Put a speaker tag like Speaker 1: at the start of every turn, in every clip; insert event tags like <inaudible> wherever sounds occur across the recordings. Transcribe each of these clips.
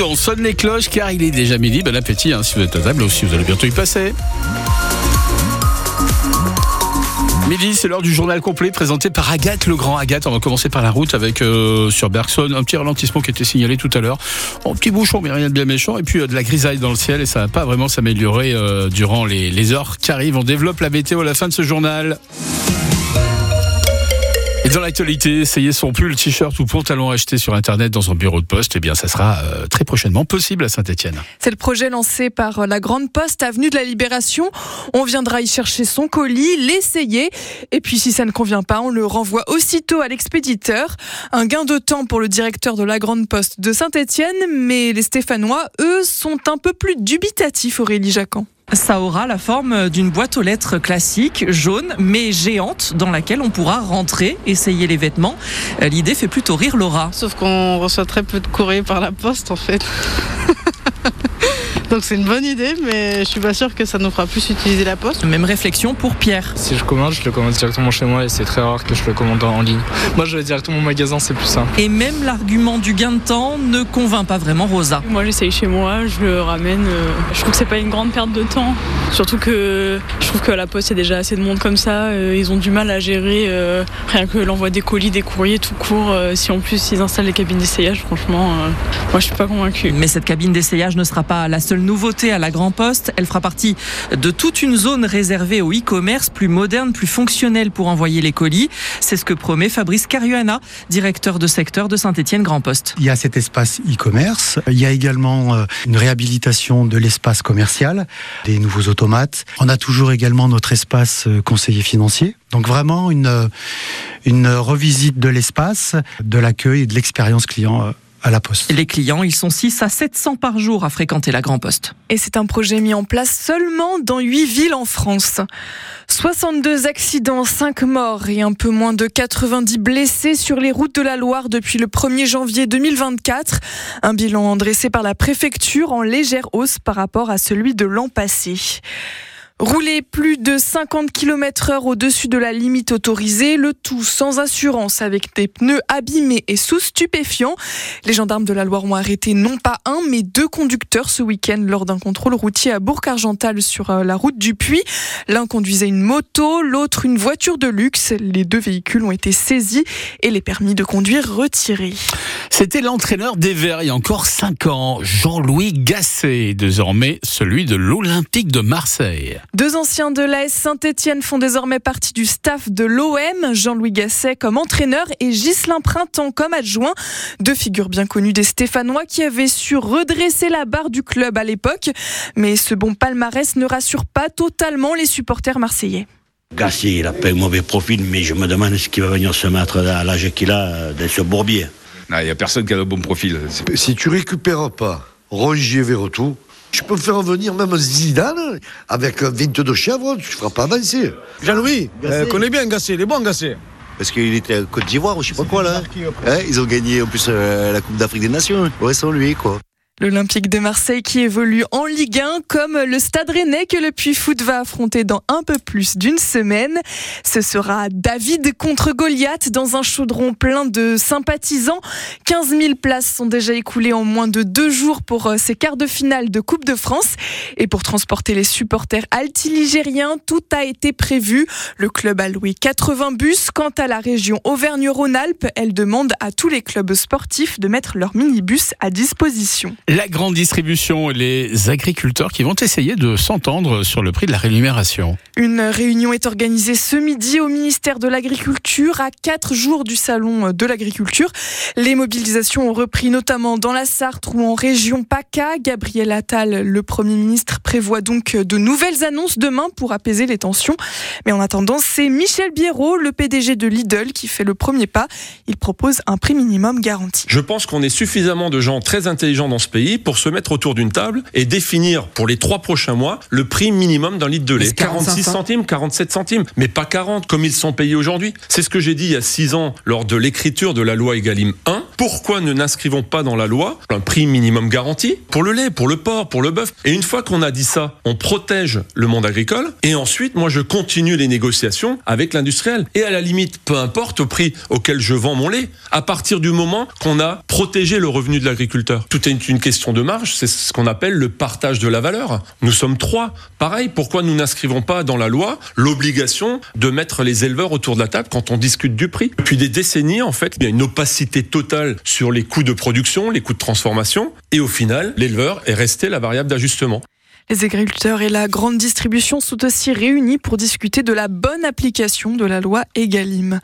Speaker 1: on sonne les cloches car il est déjà midi. Bon appétit hein, si vous êtes à table ou si vous allez bientôt y passer. Midi, c'est l'heure du journal complet présenté par Agathe Le Grand. Agathe, on va commencer par la route avec euh, sur Bergson un petit ralentissement qui était signalé tout à l'heure. Un petit bouchon, mais rien de bien méchant. Et puis euh, de la grisaille dans le ciel et ça va pas vraiment s'améliorer euh, durant les, les heures qui arrivent. On développe la météo à la fin de ce journal. Et dans l'actualité, essayer son pull, t-shirt ou pantalon acheté sur Internet dans son bureau de poste, eh bien, ça sera euh, très prochainement possible à Saint-Etienne.
Speaker 2: C'est le projet lancé par euh, la Grande Poste, avenue de la Libération. On viendra y chercher son colis, l'essayer, et puis si ça ne convient pas, on le renvoie aussitôt à l'expéditeur. Un gain de temps pour le directeur de la Grande Poste de Saint-Etienne, mais les Stéphanois, eux, sont un peu plus dubitatifs, Aurélie Jacquan.
Speaker 3: Ça aura la forme d'une boîte aux lettres classique, jaune, mais géante, dans laquelle on pourra rentrer, essayer les vêtements. Euh, l'idée fait plutôt rire Laura.
Speaker 4: Sauf qu'on reçoit très peu de courrier par la poste en fait. <laughs> Donc c'est une bonne idée, mais je suis pas sûre que ça nous fera plus utiliser la poste.
Speaker 3: Même réflexion pour Pierre.
Speaker 5: Si je commande, je le commande directement chez moi et c'est très rare que je le commande en ligne. Moi, je vais directement au magasin, c'est plus simple.
Speaker 3: Et même l'argument du gain de temps ne convainc pas vraiment Rosa.
Speaker 6: Moi, j'essaye chez moi, je le ramène. euh, Je trouve que c'est pas une grande perte de temps. Surtout que je trouve qu'à la poste, il y a déjà assez de monde comme ça. euh, Ils ont du mal à gérer euh, rien que l'envoi des colis, des courriers tout court. euh, Si en plus ils installent les cabines d'essayage, franchement, euh, moi, je suis pas convaincue.
Speaker 3: Mais cette cabine d'essayage ne sera pas la seule nouveauté à la Grand Poste. Elle fera partie de toute une zone réservée au e-commerce, plus moderne, plus fonctionnelle pour envoyer les colis. C'est ce que promet Fabrice Caruana, directeur de secteur de Saint-Étienne Grand Poste.
Speaker 7: Il y a cet espace e-commerce. Il y a également euh, une réhabilitation de l'espace commercial, des nouveaux automates. On a toujours également notre espace euh, conseiller financier. Donc vraiment une, euh, une revisite de l'espace, de l'accueil et de l'expérience client à la poste.
Speaker 3: Les clients, ils sont 6 à 700 par jour à fréquenter la Grand Poste.
Speaker 2: Et c'est un projet mis en place seulement dans 8 villes en France. 62 accidents, 5 morts et un peu moins de 90 blessés sur les routes de la Loire depuis le 1er janvier 2024. Un bilan dressé par la préfecture en légère hausse par rapport à celui de l'an passé. Rouler plus de 50 km heure au-dessus de la limite autorisée, le tout sans assurance avec des pneus abîmés et sous stupéfiants. Les gendarmes de la Loire ont arrêté non pas un, mais deux conducteurs ce week-end lors d'un contrôle routier à Bourg-Argental sur euh, la route du Puy. L'un conduisait une moto, l'autre une voiture de luxe. Les deux véhicules ont été saisis et les permis de conduire retirés.
Speaker 1: C'était l'entraîneur des Verts il y a encore 5 ans, Jean-Louis Gasset, désormais celui de l'Olympique de Marseille.
Speaker 2: Deux anciens de l'AS Saint-Etienne font désormais partie du staff de l'OM, Jean-Louis Gasset comme entraîneur et Ghislain Printemps comme adjoint. Deux figures bien connues des Stéphanois qui avaient su redresser la barre du club à l'époque. Mais ce bon palmarès ne rassure pas totalement les supporters marseillais.
Speaker 8: Gassi, il a pas un mauvais profil, mais je me demande ce qu'il va venir se mettre à l'âge qu'il a euh, dans ce bourbier.
Speaker 9: Il n'y a personne qui a le bon profil.
Speaker 10: Si tu récupères pas Rongier Verretou, tu peux faire venir même Zidane avec 22 chèvres, tu ne feras pas avancer.
Speaker 11: Jean-Louis,
Speaker 10: Gasset.
Speaker 11: euh, connais bien Gassé, il est bon Gassé.
Speaker 8: Parce qu'il était à Côte d'Ivoire ou je sais pas quoi là. Hein, ils ont gagné en plus euh, la Coupe d'Afrique des Nations. Ouais, sans lui quoi.
Speaker 2: L'Olympique de Marseille qui évolue en Ligue 1 comme le Stade Rennais que le Puy Foot va affronter dans un peu plus d'une semaine. Ce sera David contre Goliath dans un chaudron plein de sympathisants. 15 000 places sont déjà écoulées en moins de deux jours pour euh, ces quarts de finale de Coupe de France. Et pour transporter les supporters altiligériens, tout a été prévu. Le club a loué 80 bus. Quant à la région Auvergne-Rhône-Alpes, elle demande à tous les clubs sportifs de mettre leurs minibus à disposition.
Speaker 1: La grande distribution et les agriculteurs qui vont essayer de s'entendre sur le prix de la rémunération.
Speaker 2: Une réunion est organisée ce midi au ministère de l'Agriculture à quatre jours du salon de l'agriculture. Les mobilisations ont repris notamment dans la Sarthe ou en région PACA. Gabriel Attal, le Premier ministre, prévoit donc de nouvelles annonces demain pour apaiser les tensions. Mais en attendant, c'est Michel Biérot, le PDG de Lidl, qui fait le premier pas. Il propose un prix minimum garanti.
Speaker 12: Je pense qu'on est suffisamment de gens très intelligents dans ce pays pour se mettre autour d'une table et définir pour les trois prochains mois le prix minimum d'un litre de lait.
Speaker 3: Est-ce 45
Speaker 12: 46 centimes, 47 centimes, mais pas 40 comme ils sont payés aujourd'hui. C'est ce que j'ai dit il y a six ans lors de l'écriture de la loi Egalim 1. Pourquoi ne n'inscrivons pas dans la loi un prix minimum garanti pour le lait, pour le porc, pour le bœuf? Et une fois qu'on a dit ça, on protège le monde agricole et ensuite, moi, je continue les négociations avec l'industriel. Et à la limite, peu importe au prix auquel je vends mon lait, à partir du moment qu'on a protégé le revenu de l'agriculteur. Tout est une question question de marge, c'est ce qu'on appelle le partage de la valeur. Nous sommes trois. Pareil, pourquoi nous n'inscrivons pas dans la loi l'obligation de mettre les éleveurs autour de la table quand on discute du prix Depuis des décennies, en fait, il y a une opacité totale sur les coûts de production, les coûts de transformation, et au final, l'éleveur est resté la variable d'ajustement.
Speaker 2: Les agriculteurs et la grande distribution sont aussi réunis pour discuter de la bonne application de la loi Egalim.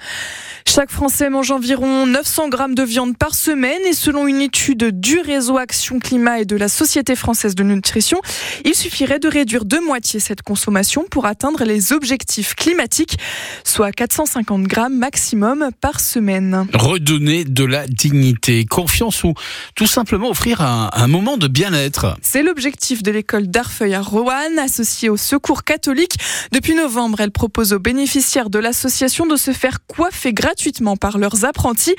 Speaker 2: Chaque Français mange environ 900 grammes de viande par semaine et selon une étude du réseau Action Climat et de la Société française de nutrition, il suffirait de réduire de moitié cette consommation pour atteindre les objectifs climatiques, soit 450 grammes maximum par semaine.
Speaker 1: Redonner de la dignité, confiance ou tout simplement offrir un, un moment de bien-être.
Speaker 2: C'est l'objectif de l'école d'Arfeuil à Roanne, associée au Secours catholique. Depuis novembre, elle propose aux bénéficiaires de l'association de se faire coiffer gratuitement par leurs apprentis.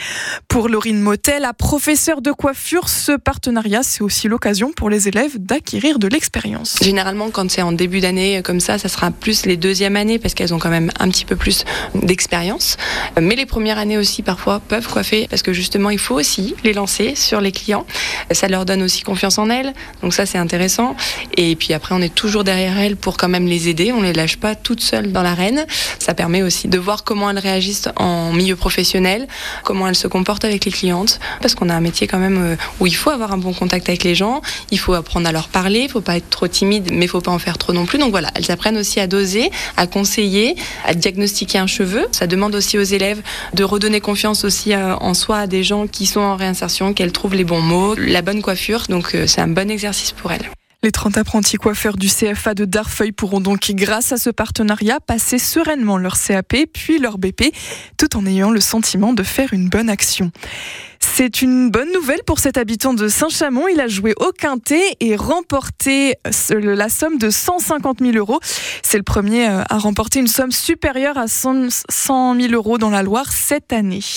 Speaker 2: Pour Laurine Motel, la professeure de coiffure, ce partenariat, c'est aussi l'occasion pour les élèves d'acquérir de l'expérience.
Speaker 13: Généralement, quand c'est en début d'année comme ça, ça sera plus les deuxièmes années parce qu'elles ont quand même un petit peu plus d'expérience. Mais les premières années aussi, parfois, peuvent coiffer parce que justement, il faut aussi les lancer sur les clients. Ça leur donne aussi confiance en elles. Donc ça, c'est intéressant. Et puis après, on est toujours derrière elles pour quand même les aider. On les lâche pas toutes seules dans l'arène. Ça permet aussi de voir comment elles réagissent en milieu professionnel, comment elles se comportent avec les clientes. Parce qu'on a un métier quand même euh, où il faut avoir un bon contact avec les gens. Il faut apprendre à leur parler. Il faut pas être trop timide, mais il faut pas en faire trop non plus. Donc voilà, elles apprennent aussi à doser, à conseiller, à diagnostiquer un cheveu. Ça demande aussi aux élèves de redonner confiance aussi euh, en soi à des gens qui sont en réinsertion, qu'elles trouvent les bons mots, la bonne coiffure. Donc euh, c'est un bon exercice pour elles.
Speaker 2: Les 30 apprentis coiffeurs du CFA de Darfeuil pourront donc, grâce à ce partenariat, passer sereinement leur CAP puis leur BP, tout en ayant le sentiment de faire une bonne action. C'est une bonne nouvelle pour cet habitant de Saint-Chamond. Il a joué au quintet et remporté la somme de 150 000 euros. C'est le premier à remporter une somme supérieure à 100 000 euros dans la Loire cette année.